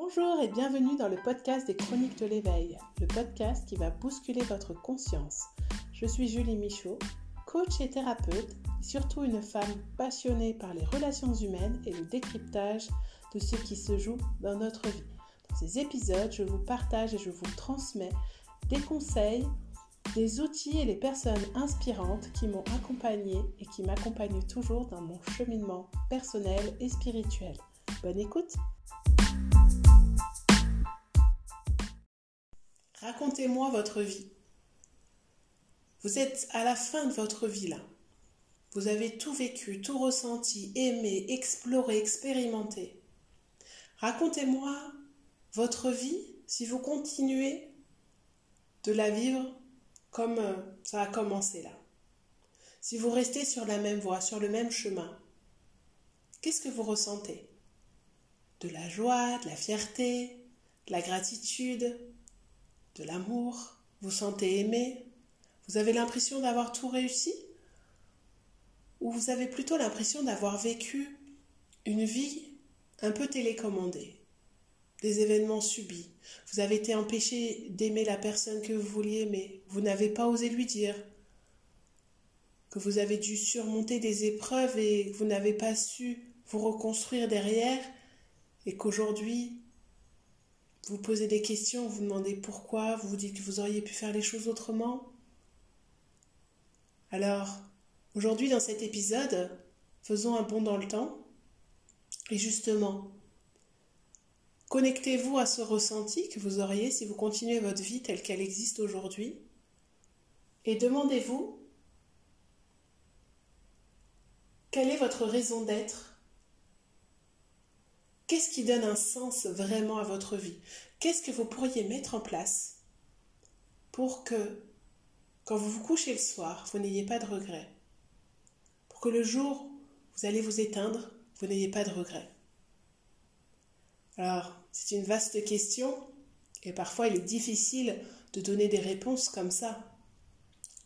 Bonjour et bienvenue dans le podcast des Chroniques de l'éveil, le podcast qui va bousculer votre conscience. Je suis Julie Michaud, coach et thérapeute, et surtout une femme passionnée par les relations humaines et le décryptage de ce qui se joue dans notre vie. Dans ces épisodes, je vous partage et je vous transmets des conseils, des outils et les personnes inspirantes qui m'ont accompagnée et qui m'accompagnent toujours dans mon cheminement personnel et spirituel. Bonne écoute Racontez-moi votre vie. Vous êtes à la fin de votre vie là. Vous avez tout vécu, tout ressenti, aimé, exploré, expérimenté. Racontez-moi votre vie si vous continuez de la vivre comme euh, ça a commencé là. Si vous restez sur la même voie, sur le même chemin, qu'est-ce que vous ressentez? De la joie, de la fierté, de la gratitude, de l'amour, vous sentez aimé, vous avez l'impression d'avoir tout réussi? Ou vous avez plutôt l'impression d'avoir vécu une vie un peu télécommandée, des événements subis? Vous avez été empêché d'aimer la personne que vous vouliez aimer, vous n'avez pas osé lui dire que vous avez dû surmonter des épreuves et vous n'avez pas su vous reconstruire derrière et qu'aujourd'hui vous posez des questions, vous, demandez pourquoi, vous vous dites que vous auriez pu faire les choses autrement. Alors, aujourd'hui dans cet épisode, faisons un bond dans le temps et justement, connectez-vous à ce ressenti que vous auriez si vous continuez votre vie telle qu'elle existe aujourd'hui et demandez-vous quelle est votre raison d'être Qu'est-ce qui donne un sens vraiment à votre vie? Qu'est-ce que vous pourriez mettre en place pour que, quand vous vous couchez le soir, vous n'ayez pas de regrets? Pour que le jour où vous allez vous éteindre, vous n'ayez pas de regrets? Alors, c'est une vaste question et parfois il est difficile de donner des réponses comme ça.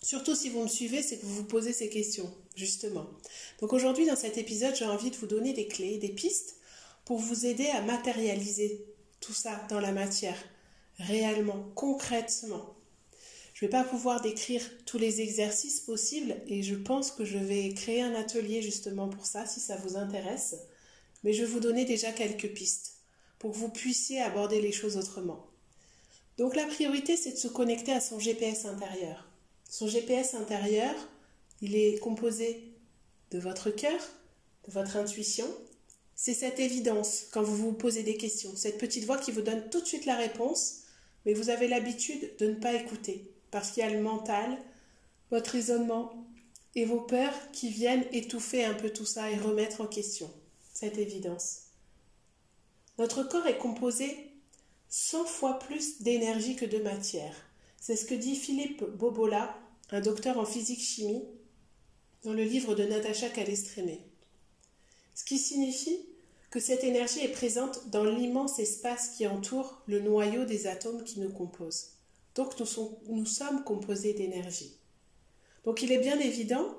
Surtout si vous me suivez, c'est que vous vous posez ces questions, justement. Donc aujourd'hui, dans cet épisode, j'ai envie de vous donner des clés, des pistes pour vous aider à matérialiser tout ça dans la matière, réellement, concrètement. Je ne vais pas pouvoir décrire tous les exercices possibles et je pense que je vais créer un atelier justement pour ça si ça vous intéresse. Mais je vais vous donner déjà quelques pistes pour que vous puissiez aborder les choses autrement. Donc la priorité, c'est de se connecter à son GPS intérieur. Son GPS intérieur, il est composé de votre cœur, de votre intuition c'est cette évidence quand vous vous posez des questions, cette petite voix qui vous donne tout de suite la réponse, mais vous avez l'habitude de ne pas écouter, parce qu'il y a le mental, votre raisonnement et vos peurs qui viennent étouffer un peu tout ça et remettre en question cette évidence. Notre corps est composé 100 fois plus d'énergie que de matière. C'est ce que dit Philippe Bobola, un docteur en physique-chimie, dans le livre de Natacha Calestrémé. Ce qui signifie que cette énergie est présente dans l'immense espace qui entoure le noyau des atomes qui nous composent. Donc nous, sommes composés d'énergie. Donc il est bien évident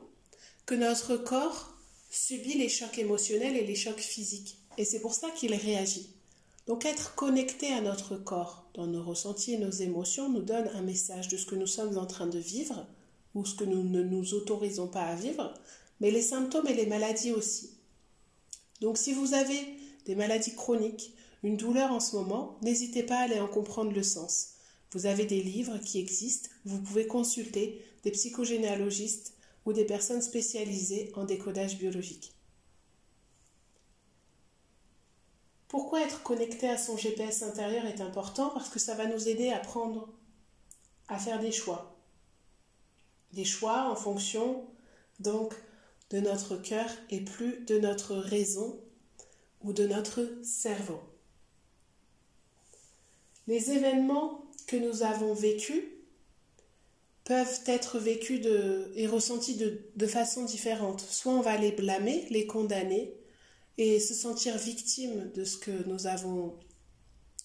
que notre corps subit les chocs émotionnels et les chocs physiques. Et c'est pour ça qu'il réagit. Donc être connecté à notre corps, dans nos ressentis et nos émotions, nous donne un message de ce que nous sommes en train de vivre ou ce que nous ne nous autorisons pas à vivre, mais les symptômes et les maladies aussi. Donc si vous avez des maladies chroniques, une douleur en ce moment, n'hésitez pas à aller en comprendre le sens. Vous avez des livres qui existent, vous pouvez consulter des psychogénéalogistes ou des personnes spécialisées en décodage biologique. Pourquoi être connecté à son GPS intérieur est important Parce que ça va nous aider à prendre, à faire des choix. Des choix en fonction donc de notre cœur et plus de notre raison ou de notre cerveau. Les événements que nous avons vécus peuvent être vécus et ressentis de, de façon différente. Soit on va les blâmer, les condamner et se sentir victime de ce que nous avons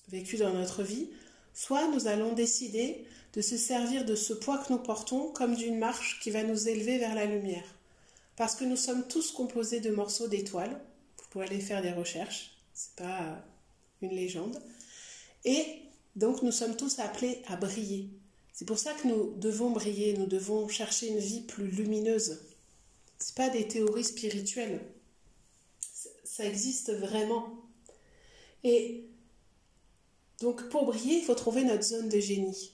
vécu dans notre vie, soit nous allons décider de se servir de ce poids que nous portons comme d'une marche qui va nous élever vers la lumière parce que nous sommes tous composés de morceaux d'étoiles. Vous pouvez aller faire des recherches. C'est pas une légende. Et donc nous sommes tous appelés à briller. C'est pour ça que nous devons briller, nous devons chercher une vie plus lumineuse. Ce pas des théories spirituelles. Ça existe vraiment. Et donc pour briller, il faut trouver notre zone de génie.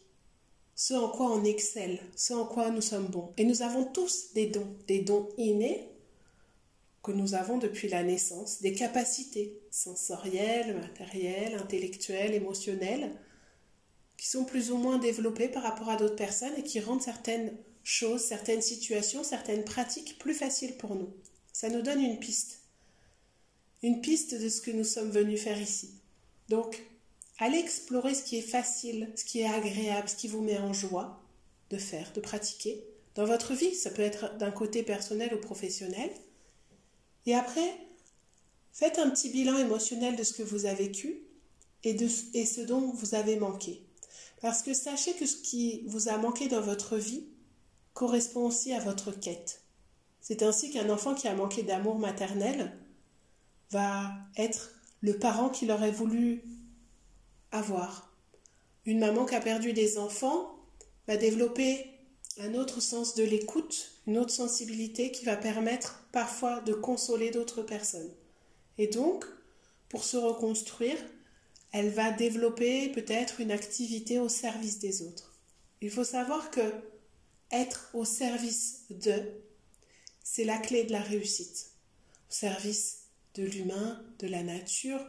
Ce en quoi on excelle, ce en quoi nous sommes bons. Et nous avons tous des dons, des dons innés que nous avons depuis la naissance, des capacités sensorielles, matérielles, intellectuelles, émotionnelles, qui sont plus ou moins développées par rapport à d'autres personnes et qui rendent certaines choses, certaines situations, certaines pratiques plus faciles pour nous. Ça nous donne une piste. Une piste de ce que nous sommes venus faire ici. Donc, allez explorer ce qui est facile, ce qui est agréable, ce qui vous met en joie de faire, de pratiquer. Dans votre vie, ça peut être d'un côté personnel ou professionnel. Et après, faites un petit bilan émotionnel de ce que vous avez vécu et, de, ce dont vous avez manqué. Parce que sachez que ce qui vous a manqué dans votre vie correspond aussi à votre quête. C'est ainsi qu'un enfant qui a manqué d'amour maternel va être le parent qu'il aurait voulu Une maman qui a perdu des enfants va développer un autre sens de l'écoute, une autre sensibilité qui va permettre parfois de consoler d'autres personnes. Et donc, pour se reconstruire, elle va développer peut-être une activité au service des autres. Il faut savoir que être au service de, c'est la clé de la réussite. Au service de l'humain, de la nature,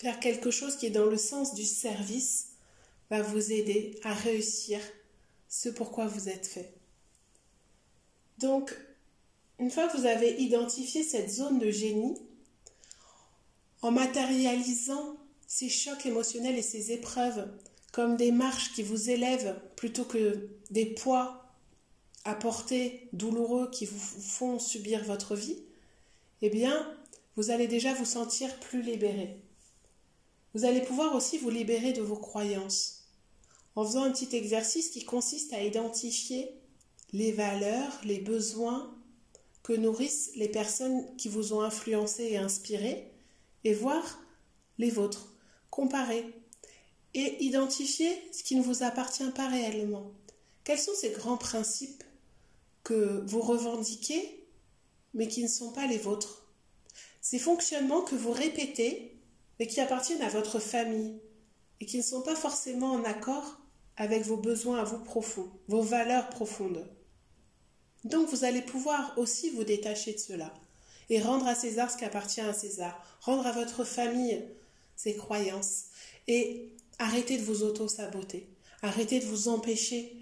faire quelque chose qui est dans le sens du service va vous aider à réussir ce pourquoi vous êtes fait. Donc, une fois que vous avez identifié cette zone de génie, en matérialisant ces chocs émotionnels et ces épreuves comme des marches qui vous élèvent plutôt que des poids à porter douloureux qui vous font subir votre vie, eh bien, vous allez déjà vous sentir plus libéré. Vous allez pouvoir aussi vous libérer de vos croyances en faisant un petit exercice qui consiste à identifier les valeurs, les besoins que nourrissent les personnes qui vous ont influencé et inspiré et voir les vôtres, comparer et identifier ce qui ne vous appartient pas réellement. Quels sont ces grands principes que vous revendiquez mais qui ne sont pas les vôtres? Ces fonctionnements que vous répétez mais qui appartiennent à votre famille et qui ne sont pas forcément en accord avec vos besoins à vous profonds, vos valeurs profondes. Donc vous allez pouvoir aussi vous détacher de cela et rendre à César ce qui appartient à César, rendre à votre famille ses croyances et arrêter de vous auto-saboter, arrêter de vous empêcher,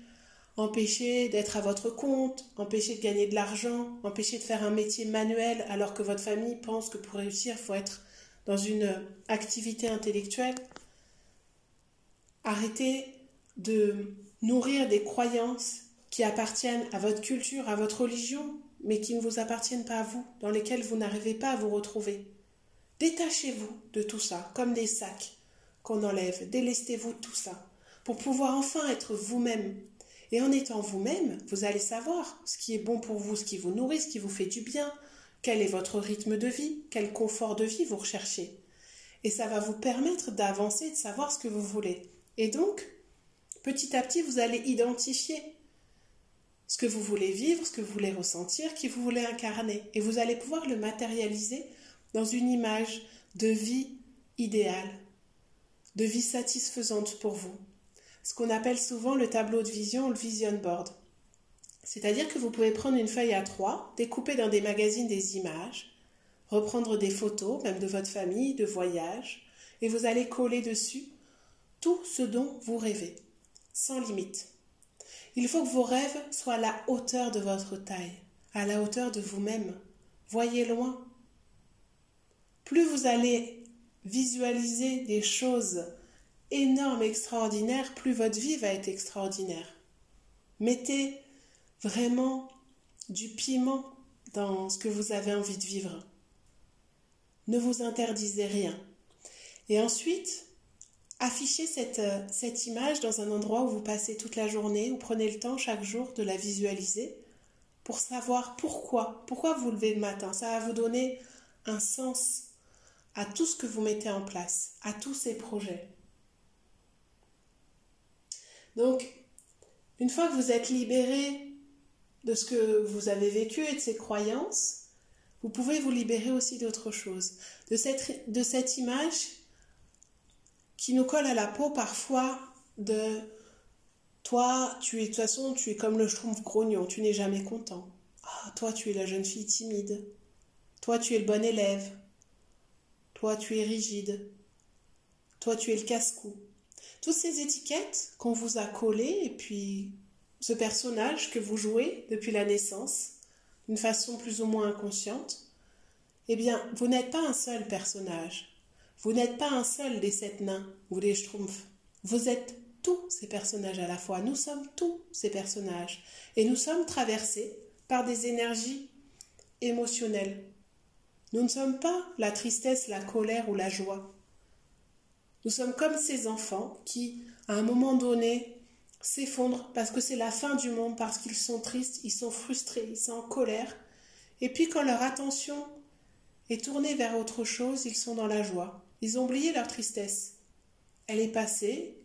empêcher d'être à votre compte, empêcher de gagner de l'argent, empêcher de faire un métier manuel alors que votre famille pense que pour réussir, il faut être dans une activité intellectuelle. Arrêtez de nourrir des croyances qui appartiennent à votre culture, à votre religion, mais qui ne vous appartiennent pas à vous, dans lesquelles vous n'arrivez pas à vous retrouver. Détachez-vous de tout ça, comme des sacs qu'on enlève. Délestez-vous de tout ça, pour pouvoir enfin être vous-même. Et en étant vous-même, vous allez savoir ce qui est bon pour vous, ce qui vous nourrit, ce qui vous fait du bien, quel est votre rythme de vie, quel confort de vie vous recherchez? Et ça va vous permettre d'avancer, de savoir ce que vous voulez. Et donc, Petit à petit, vous allez identifier ce que vous voulez vivre, ce que vous voulez ressentir, qui vous voulez incarner. Et vous allez pouvoir le matérialiser dans une image de vie idéale, de vie satisfaisante pour vous. Ce qu'on appelle souvent le tableau de vision ou le vision board. C'est-à-dire que vous pouvez prendre une feuille à trois, découper dans des magazines des images, reprendre des photos, même de votre famille, de voyage, et vous allez coller dessus tout ce dont vous rêvez sans limite. Il faut que vos rêves soient à la hauteur de votre taille, à la hauteur de vous-même. Voyez loin. Plus vous allez visualiser des choses énormes, extraordinaires, plus votre vie va être extraordinaire. Mettez vraiment du piment dans ce que vous avez envie de vivre. Ne vous interdisez rien. Et ensuite, Affichez cette, euh, cette image dans un endroit où vous passez toute la journée, ou prenez le temps chaque jour de la visualiser pour savoir pourquoi, pourquoi vous levez le matin? Ça va vous donner un sens à tout ce que vous mettez en place, à tous ces projets. Donc, une fois que vous êtes libéré de ce que vous avez vécu et de ces croyances, vous pouvez vous libérer aussi d'autre chose, de cette, de cette image qui nous colle à la peau parfois de toi, tu es de toute façon, tu es comme le schtroumpf grognon, tu n'es jamais content. Ah, toi, tu es la jeune fille timide. Toi, tu es le bon élève. Toi, tu es rigide. Toi, tu es le casse-cou. Toutes ces étiquettes qu'on vous a collées et puis ce personnage que vous jouez depuis la naissance, d'une façon plus ou moins inconsciente, eh bien, vous n'êtes pas un seul personnage. Vous n'êtes pas un seul des sept nains ou des schtroumpfs. Vous êtes tous ces personnages à la fois. Nous sommes tous ces personnages. Et nous sommes traversés par des énergies émotionnelles. Nous ne sommes pas la tristesse, la colère ou la joie. Nous sommes comme ces enfants qui, à un moment donné, s'effondrent parce que c'est la fin du monde, parce qu'ils sont tristes, ils sont frustrés, ils sont en colère. Et puis quand leur attention est tournée vers autre chose, ils sont dans la joie. Ils ont oublié leur tristesse. Elle est passée,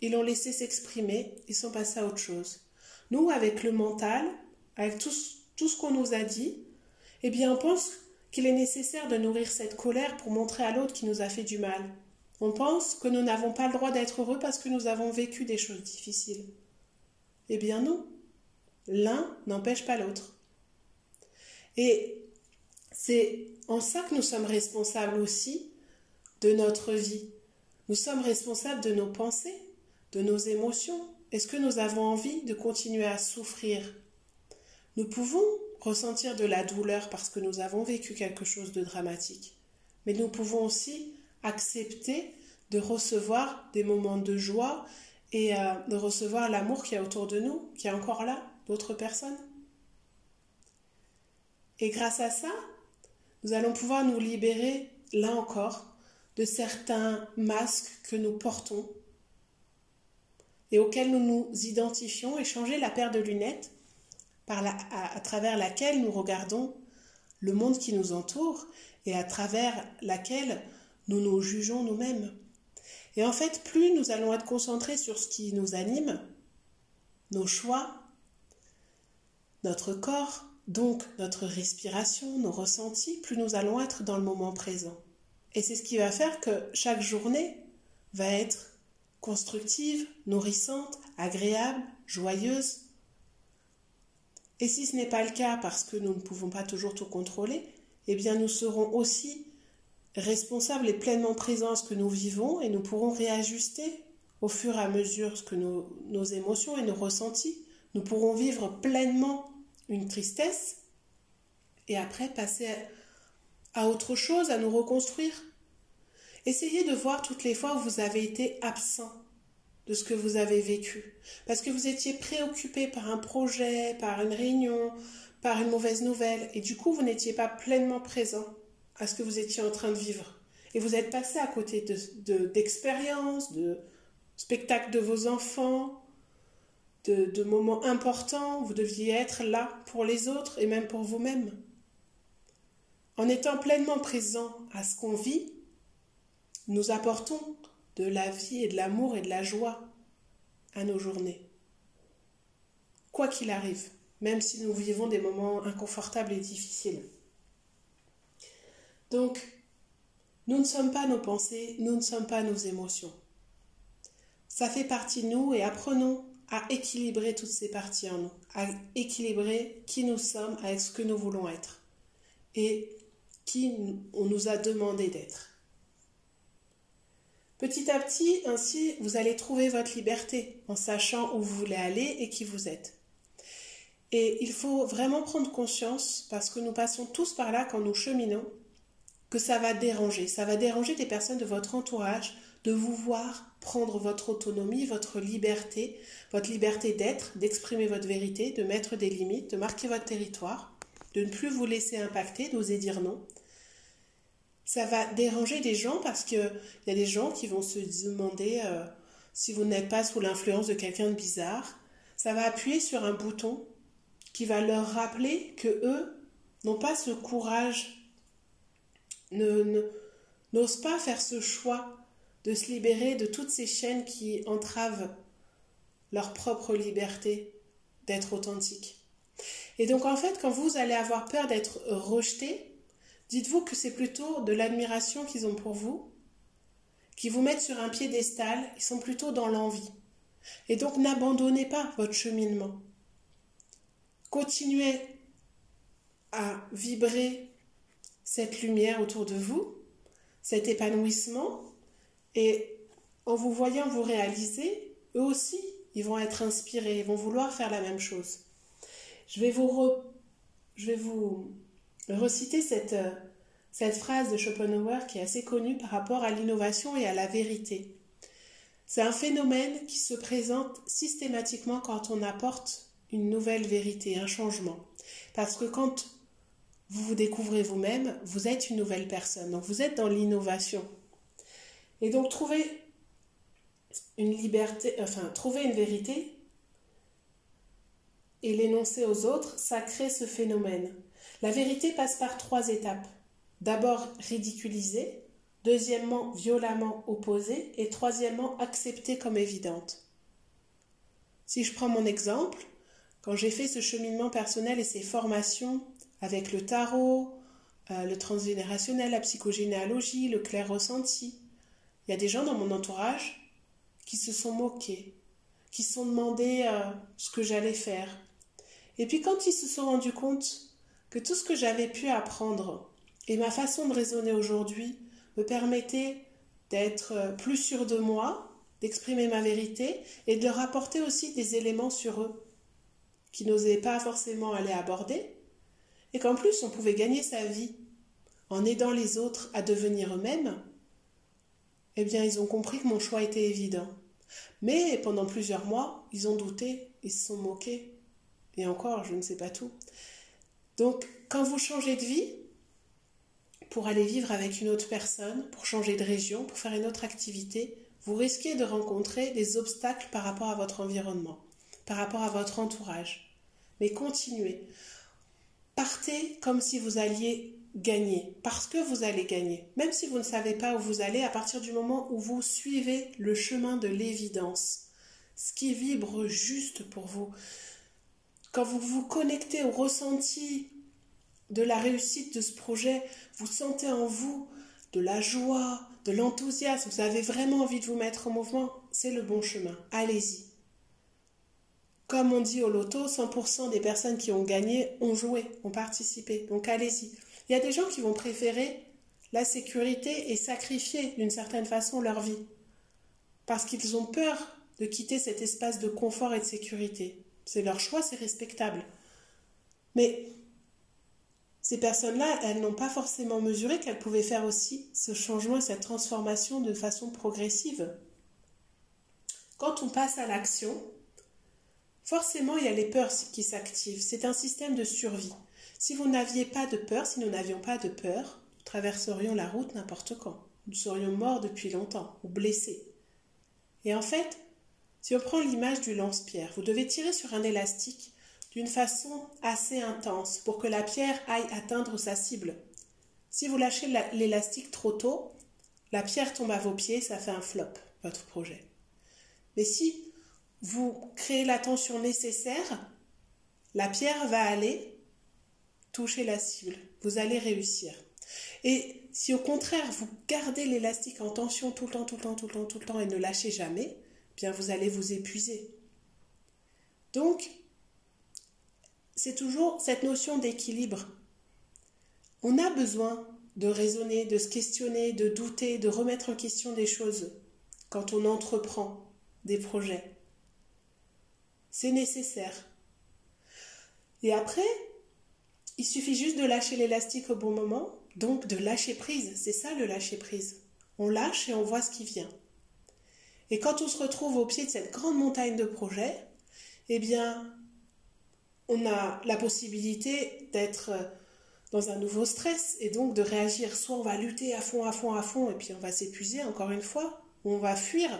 ils l'ont laissé s'exprimer, ils sont passés à autre chose. Nous, avec le mental, avec tout, tout ce qu'on nous a dit, eh bien on pense qu'il est nécessaire de nourrir cette colère pour montrer à l'autre qui nous a fait du mal. On pense que nous n'avons pas le droit d'être heureux parce que nous avons vécu des choses difficiles. Eh bien non. L'un n'empêche pas l'autre. Et c'est en ça que nous sommes responsables aussi de notre vie. Nous sommes responsables de nos pensées, de nos émotions. Est-ce que nous avons envie de continuer à souffrir? Nous pouvons ressentir de la douleur parce que nous avons vécu quelque chose de dramatique. Mais nous pouvons aussi accepter de recevoir des moments de joie et euh, de recevoir l'amour qui est autour de nous, qui est encore là, d'autres personnes. Et grâce à ça, nous allons pouvoir nous libérer, là encore, de certains masques que nous portons et auxquels nous nous identifions et changer la paire de lunettes par à travers laquelle nous regardons le monde qui nous entoure et à travers laquelle nous nous jugeons nous-mêmes. Et en fait, plus nous allons être concentrés sur ce qui nous anime, nos choix, notre corps, donc notre respiration, nos ressentis, plus nous allons être dans le moment présent. Et c'est ce qui va faire que chaque journée va être constructive, nourrissante, agréable, joyeuse. Et si ce n'est pas le cas parce que nous ne pouvons pas toujours tout contrôler, eh bien nous serons aussi responsables et pleinement présents à ce que nous vivons et nous pourrons réajuster au fur et à mesure que nos, nos émotions et nos ressentis. Nous pourrons vivre pleinement une tristesse et après passer à, à autre chose, à nous reconstruire. Essayez de voir toutes les fois où vous avez été absent de ce que vous avez vécu. Parce que vous étiez préoccupé par un projet, par une réunion, par une mauvaise nouvelle, et du coup vous n'étiez pas pleinement présent à ce que vous étiez en train de vivre. Et vous êtes passé à côté d'expériences, de, de spectacles de vos enfants, de, de moments importants. Vous deviez être là pour les autres et même pour vous-même. En étant pleinement présent à ce qu'on vit, nous apportons de la vie et de l'amour et de la joie à nos journées. Quoi qu'il arrive, même si nous vivons des moments inconfortables et difficiles. Donc, nous ne sommes pas nos pensées, nous ne sommes pas nos émotions. Ça fait partie de nous et apprenons à équilibrer toutes ces parties en nous, à équilibrer qui nous sommes avec ce que nous voulons être et qui on nous a demandé d'être. Petit à petit, ainsi, vous allez trouver votre liberté en sachant où vous voulez aller et qui vous êtes. Et il faut vraiment prendre conscience, parce que nous passons tous par là quand nous cheminons, que ça va déranger. Ça va déranger des personnes de votre entourage de vous voir prendre votre autonomie, votre liberté, votre liberté d'être, d'exprimer votre vérité, de mettre des limites, de marquer votre territoire, de ne plus vous laisser impacter, d'oser dire non. Ça va déranger des gens parce qu'il y a des gens qui vont se demander euh, si vous n'êtes pas sous l'influence de quelqu'un de bizarre. Ça va appuyer sur un bouton qui va leur rappeler que eux n'ont pas ce courage ne, n'osent pas faire ce choix de se libérer de toutes ces chaînes qui entravent leur propre liberté d'être authentique. Et donc en fait, quand vous allez avoir peur d'être rejeté, dites-vous que c'est plutôt de l'admiration qu'ils ont pour vous, qui vous mettent sur un piédestal, ils sont plutôt dans l'envie. Et donc n'abandonnez pas votre cheminement. Continuez à vibrer cette lumière autour de vous, cet épanouissement, et en vous voyant vous réaliser, eux aussi, ils vont être inspirés, ils vont vouloir faire la même chose. Je vais vous, je vais vous reciter cette, cette phrase de Schopenhauer qui est assez connue par rapport à l'innovation et à la vérité. C'est un phénomène qui se présente systématiquement quand on apporte une nouvelle vérité, un changement. Parce que quand vous vous découvrez vous-même, vous êtes une nouvelle personne. Donc vous êtes dans l'innovation. Et donc trouver une liberté, enfin trouver une vérité et l'énoncer aux autres, ça crée ce phénomène. La vérité passe par trois étapes. D'abord ridiculisée, deuxièmement violemment opposée et troisièmement acceptée comme évidente. Si je prends mon exemple, quand j'ai fait ce cheminement personnel et ces formations avec le tarot, euh, le transgénérationnel, la psychogénéalogie, le clair ressenti. Il y a des gens dans mon entourage qui se sont moqués, qui se sont demandé euh, ce que j'allais faire. Et puis quand ils se sont rendus compte que tout ce que j'avais pu apprendre et ma façon de raisonner aujourd'hui me permettait d'être euh, plus sûr de moi, d'exprimer ma vérité et de leur apporter aussi des éléments sur eux qui n'osaient pas forcément aller aborder, et qu'en plus on pouvait gagner sa vie en aidant les autres à devenir eux-mêmes, eh bien ils ont compris que mon choix était évident. Mais pendant plusieurs mois, ils ont douté, ils se sont moqués. Et encore, je ne sais pas tout. Donc, quand vous changez de vie, pour aller vivre avec une autre personne, pour changer de région, pour faire une autre activité, vous risquez de rencontrer des obstacles par rapport à votre environnement, par rapport à votre entourage. Mais continuez. Partez comme si vous alliez gagner, parce que vous allez gagner. Même si vous ne savez pas où vous allez, à partir du moment où vous suivez le chemin de l'évidence, ce qui vibre juste pour vous, quand vous vous connectez au ressenti de la réussite de ce projet, vous sentez en vous de la joie, de l'enthousiasme, vous avez vraiment envie de vous mettre en mouvement, c'est le bon chemin. Allez-y. Comme on dit au loto, 100% des personnes qui ont gagné ont joué, ont participé. Donc allez-y. Il y a des gens qui vont préférer la sécurité et sacrifier d'une certaine façon leur vie. Parce qu'ils ont peur de quitter cet espace de confort et de sécurité. C'est leur choix, c'est respectable. Mais ces personnes-là, elles n'ont pas forcément mesuré qu'elles pouvaient faire aussi ce changement et cette transformation de façon progressive. Quand on passe à l'action, Forcément, il y a les peurs qui s'activent. C'est un système de survie. Si vous n'aviez pas de peur, si nous n'avions pas de peur, nous traverserions la route n'importe quand. Nous serions morts depuis longtemps ou blessés. Et en fait, si on prend l'image du lance-pierre, vous devez tirer sur un élastique d'une façon assez intense pour que la pierre aille atteindre sa cible. Si vous lâchez l'élastique trop tôt, la pierre tombe à vos pieds, ça fait un flop, votre projet. Mais si vous créez la tension nécessaire, la pierre va aller toucher la cible. Vous allez réussir. Et si au contraire vous gardez l'élastique en tension tout le temps, tout le temps, tout le temps, tout le temps et ne lâchez jamais, bien vous allez vous épuiser. Donc, c'est toujours cette notion d'équilibre. On a besoin de raisonner, de se questionner, de douter, de remettre en question des choses quand on entreprend des projets. C'est nécessaire. Et après, il suffit juste de lâcher l'élastique au bon moment, donc de lâcher prise. C'est ça le lâcher prise. On lâche et on voit ce qui vient. Et quand on se retrouve au pied de cette grande montagne de projets, eh bien, on a la possibilité d'être dans un nouveau stress et donc de réagir. Soit on va lutter à fond, à fond, à fond, et puis on va s'épuiser encore une fois, ou on va fuir.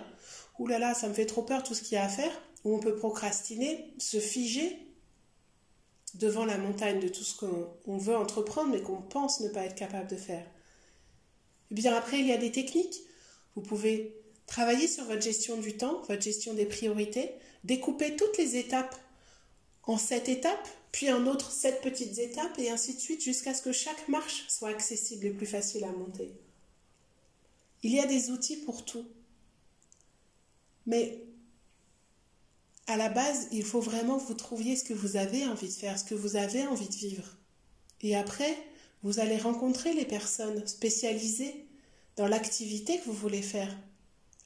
Ouh là là, ça me fait trop peur tout ce qu'il y a à faire où on peut procrastiner, se figer devant la montagne de tout ce qu'on veut entreprendre mais qu'on pense ne pas être capable de faire. Et bien après, il y a des techniques. Vous pouvez travailler sur votre gestion du temps, votre gestion des priorités, découper toutes les étapes en sept étapes, puis en autre sept petites étapes, et ainsi de suite, jusqu'à ce que chaque marche soit accessible et plus facile à monter. Il y a des outils pour tout. Mais à la base, il faut vraiment que vous trouviez ce que vous avez envie de faire, ce que vous avez envie de vivre. Et après, vous allez rencontrer les personnes spécialisées dans l'activité que vous voulez faire.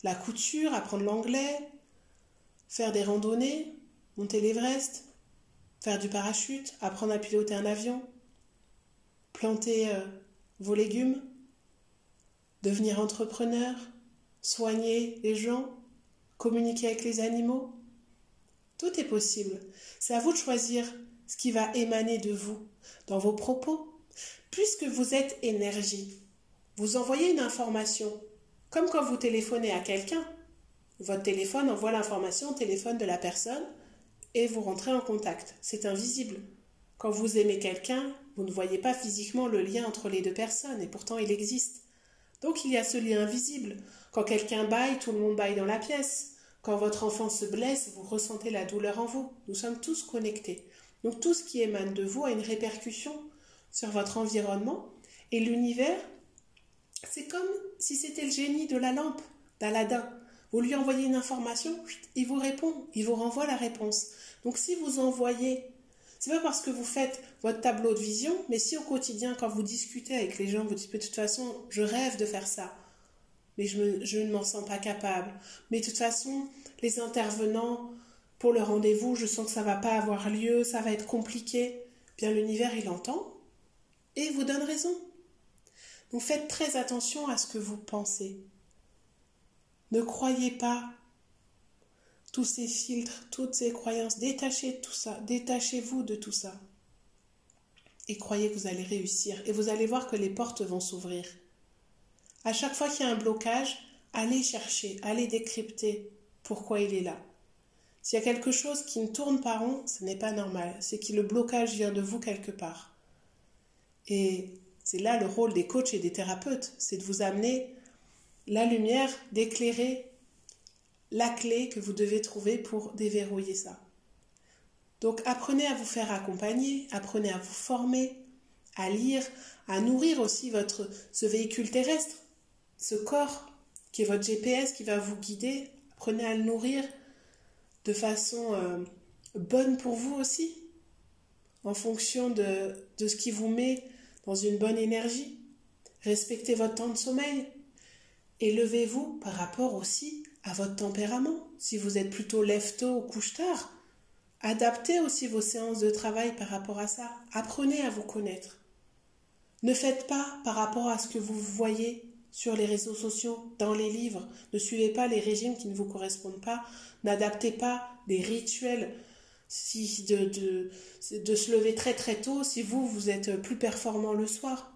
La couture, apprendre l'anglais, faire des randonnées, monter l'Everest, faire du parachute, apprendre à piloter un avion, planter euh, vos légumes, devenir entrepreneur, soigner les gens, communiquer avec les animaux. Tout est possible. C'est à vous de choisir ce qui va émaner de vous dans vos propos. Puisque vous êtes énergie, vous envoyez une information, comme quand vous téléphonez à quelqu'un. Votre téléphone envoie l'information au téléphone de la personne et vous rentrez en contact. C'est invisible. Quand vous aimez quelqu'un, vous ne voyez pas physiquement le lien entre les deux personnes et pourtant il existe. Donc il y a ce lien invisible. Quand quelqu'un baille, tout le monde baille dans la pièce. Quand votre enfant se blesse, vous ressentez la douleur en vous. Nous sommes tous connectés. Donc tout ce qui émane de vous a une répercussion sur votre environnement et l'univers. C'est comme si c'était le génie de la lampe d'Aladin. Vous lui envoyez une information, il vous répond, il vous renvoie la réponse. Donc si vous envoyez, c'est pas parce que vous faites votre tableau de vision, mais si au quotidien, quand vous discutez avec les gens, vous dites de toute façon, je rêve de faire ça, mais je, ne m'en sens pas capable. Mais de toute façon, les intervenants pour le rendez-vous, je sens que ça va pas avoir lieu, ça va être compliqué. Bien l'univers, il entend et vous donne raison. Donc faites très attention à ce que vous pensez. Ne croyez pas tous ces filtres, toutes ces croyances. Détachez tout ça. Détachez-vous de tout ça. Et croyez que vous allez réussir. Et vous allez voir que les portes vont s'ouvrir. À chaque fois qu'il y a un blocage, allez chercher, allez décrypter pourquoi il est là. S'il y a quelque chose qui ne tourne pas rond, ce n'est pas normal. C'est que le blocage vient de vous quelque part. Et c'est là le rôle des coachs et des thérapeutes, c'est de vous amener la lumière, d'éclairer la clé que vous devez trouver pour déverrouiller ça. Donc apprenez à vous faire accompagner, apprenez à vous former, à lire, à nourrir aussi votre ce véhicule terrestre, ce corps qui est votre GPS qui va vous guider. Apprenez à le nourrir de façon euh, bonne pour vous aussi, en fonction de, de ce qui vous met dans une bonne énergie. Respectez votre temps de sommeil, Élevez-vous par rapport aussi à votre tempérament. Si vous êtes plutôt lève-tôt ou couche-tard, adaptez aussi vos séances de travail par rapport à ça. Apprenez à vous connaître. Ne faites pas par rapport à ce que vous voyez sur les réseaux sociaux, dans les livres. Ne suivez pas les régimes qui ne vous correspondent pas. N'adaptez pas des rituels si de, de, se lever très très tôt si vous, vous êtes plus performant le soir.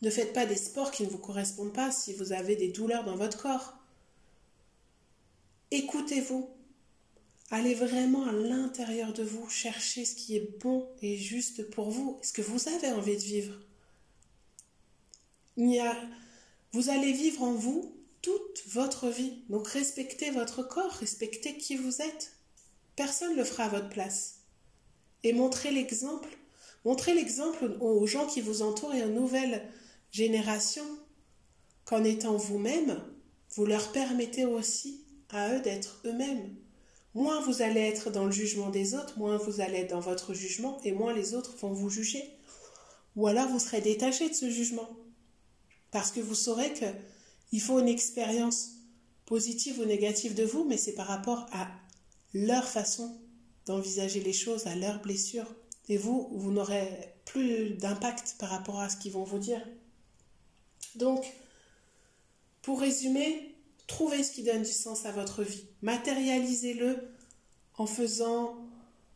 Ne faites pas des sports qui ne vous correspondent pas si vous avez des douleurs dans votre corps. Écoutez-vous. Allez vraiment à l'intérieur de vous, chercher ce qui est bon et juste pour vous, ce que vous avez envie de vivre? Vous allez vivre en vous toute votre vie. Donc respectez votre corps, respectez qui vous êtes. Personne ne le fera à votre place. Et montrez l'exemple. Montrez l'exemple aux gens qui vous entourent et aux nouvelles génération qu'en étant vous-même, vous leur permettez aussi à eux d'être eux-mêmes. Moins vous allez être dans le jugement des autres, moins vous allez être dans votre jugement et moins les autres vont vous juger. Ou alors vous serez détaché de ce jugement. Parce que vous saurez que il faut une expérience positive ou négative de vous, mais c'est par rapport à leur façon d'envisager les choses, à leurs blessures. Et vous, vous n'aurez plus d'impact par rapport à ce qu'ils vont vous dire. Donc, pour résumer, trouvez ce qui donne du sens à votre vie. Matérialisez-le en faisant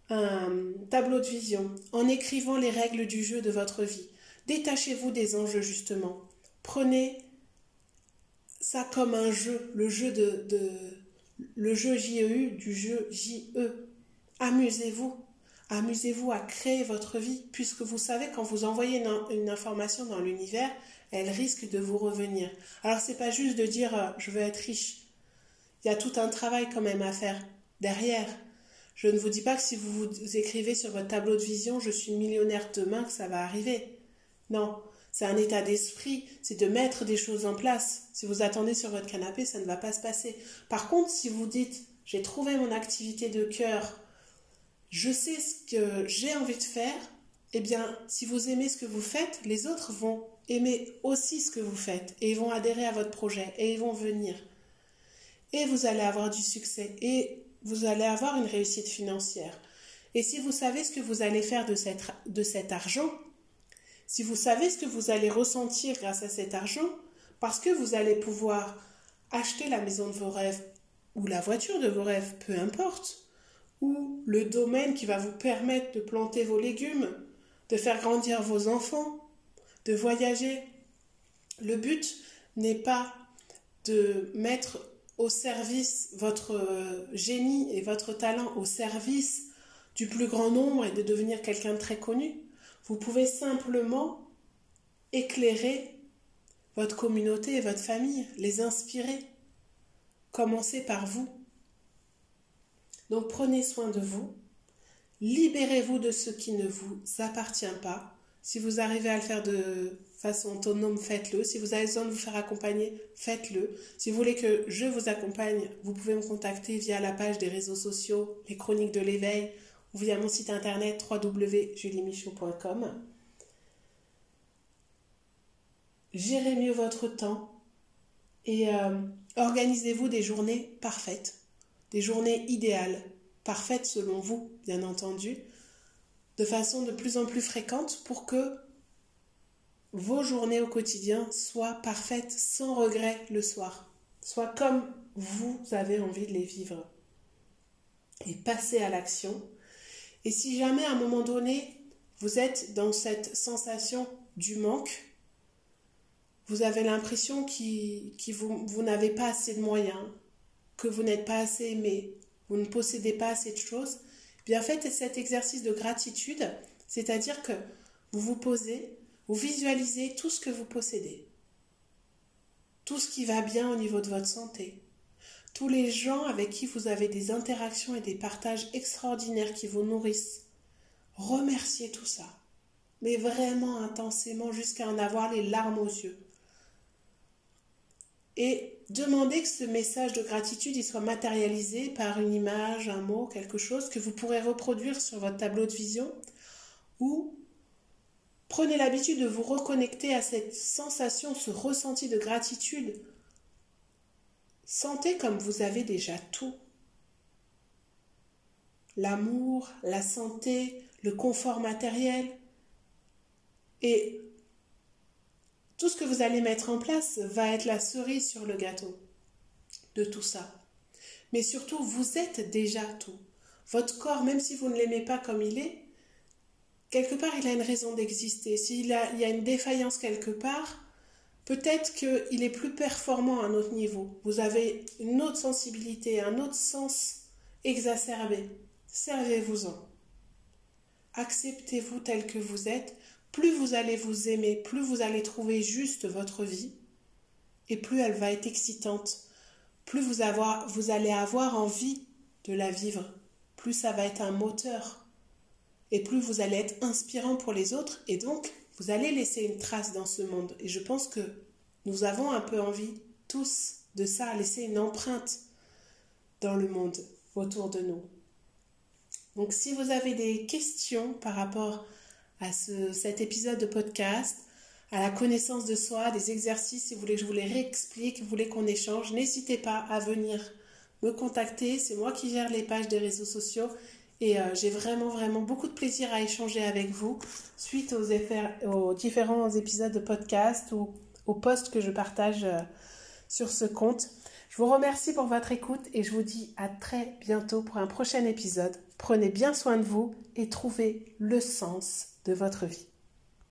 un tableau de vision, en écrivant les règles du jeu de votre vie. Détachez-vous des enjeux justement. Prenez ça comme un jeu, le jeu de, le jeu JEU du jeu JE. Amusez-vous. Amusez-vous à créer votre vie, puisque vous savez, quand vous envoyez une information dans l'univers, elle risque de vous revenir. Alors c'est pas juste de dire euh, je veux être riche. Il y a tout un travail quand même à faire derrière. Je ne vous dis pas que si vous vous écrivez sur votre tableau de vision je suis millionnaire demain que ça va arriver. Non, c'est un état d'esprit, c'est de mettre des choses en place. Si vous attendez sur votre canapé, ça ne va pas se passer. Par contre, si vous dites j'ai trouvé mon activité de cœur, je sais ce que j'ai envie de faire, eh bien, si vous aimez ce que vous faites, les autres vont aimer aussi ce que vous faites et ils vont adhérer à votre projet et ils vont venir. Et vous allez avoir du succès et vous allez avoir une réussite financière. Et si vous savez ce que vous allez faire de, de cet argent, si vous savez ce que vous allez ressentir grâce à cet argent, parce que vous allez pouvoir acheter la maison de vos rêves ou la voiture de vos rêves, peu importe, ou le domaine qui va vous permettre de planter vos légumes, de faire grandir vos enfants, de voyager. Le but n'est pas de mettre au service votre génie et votre talent au service du plus grand nombre et de devenir quelqu'un de très connu. Vous pouvez simplement éclairer votre communauté et votre famille, les inspirer. Commencez par vous. Donc prenez soin de vous, libérez-vous de ce qui ne vous appartient pas. Si vous arrivez à le faire de façon autonome, faites-le. Si vous avez besoin de vous faire accompagner, faites-le. Si vous voulez que je vous accompagne, vous pouvez me contacter via la page des réseaux sociaux, les chroniques de l'éveil, ou via mon site internet www.juliemichaud.com. Gérez mieux votre temps et euh, organisez-vous des journées parfaites des journées idéales, parfaites selon vous, bien entendu, de façon de plus en plus fréquente pour que vos journées au quotidien soient parfaites sans regret le soir, soit comme vous avez envie de les vivre. Et passez à l'action. Et si jamais à un moment donné, vous êtes dans cette sensation du manque, vous avez l'impression que vous, vous n'avez pas assez de moyens, que vous n'êtes pas assez aimé, vous ne possédez pas assez de choses, bien faites cet exercice de gratitude, c'est-à-dire que vous vous posez, vous visualisez tout ce que vous possédez, tout ce qui va bien au niveau de votre santé, tous les gens avec qui vous avez des interactions et des partages extraordinaires qui vous nourrissent. Remerciez tout ça, mais vraiment intensément jusqu'à en avoir les larmes aux yeux et demandez que ce message de gratitude il soit matérialisé par une image, un mot, quelque chose que vous pourrez reproduire sur votre tableau de vision ou prenez l'habitude de vous reconnecter à cette sensation, ce ressenti de gratitude. Sentez comme vous avez déjà tout. L'amour, la santé, le confort matériel. Et tout ce que vous allez mettre en place va être la cerise sur le gâteau de tout ça. Mais surtout, vous êtes déjà tout. Votre corps, même si vous ne l'aimez pas comme il est, quelque part, il a une raison d'exister. S'il y a une défaillance quelque part, peut-être qu'il est plus performant à un autre niveau. Vous avez une autre sensibilité, un autre sens exacerbé. Servez-vous-en. Acceptez-vous tel que vous êtes plus vous allez vous aimer, plus vous allez trouver juste votre vie, et plus elle va être excitante, plus vous, vous allez avoir envie de la vivre, plus ça va être un moteur, et plus vous allez être inspirant pour les autres, et donc vous allez laisser une trace dans ce monde. Et je pense que nous avons un peu envie, tous, de ça, laisser une empreinte dans le monde autour de nous. Donc si vous avez des questions par rapport à cet épisode de podcast, à la connaissance de soi, des exercices, si vous voulez que je vous les réexplique, vous voulez qu'on échange, n'hésitez pas à venir me contacter. C'est moi qui gère les pages des réseaux sociaux et euh, j'ai vraiment, vraiment beaucoup de plaisir à échanger avec vous suite aux, différents épisodes de podcast ou aux posts que je partage euh, sur ce compte. Je vous remercie pour votre écoute et je vous dis à très bientôt pour un prochain épisode. Prenez bien soin de vous et trouvez le sens de votre vie.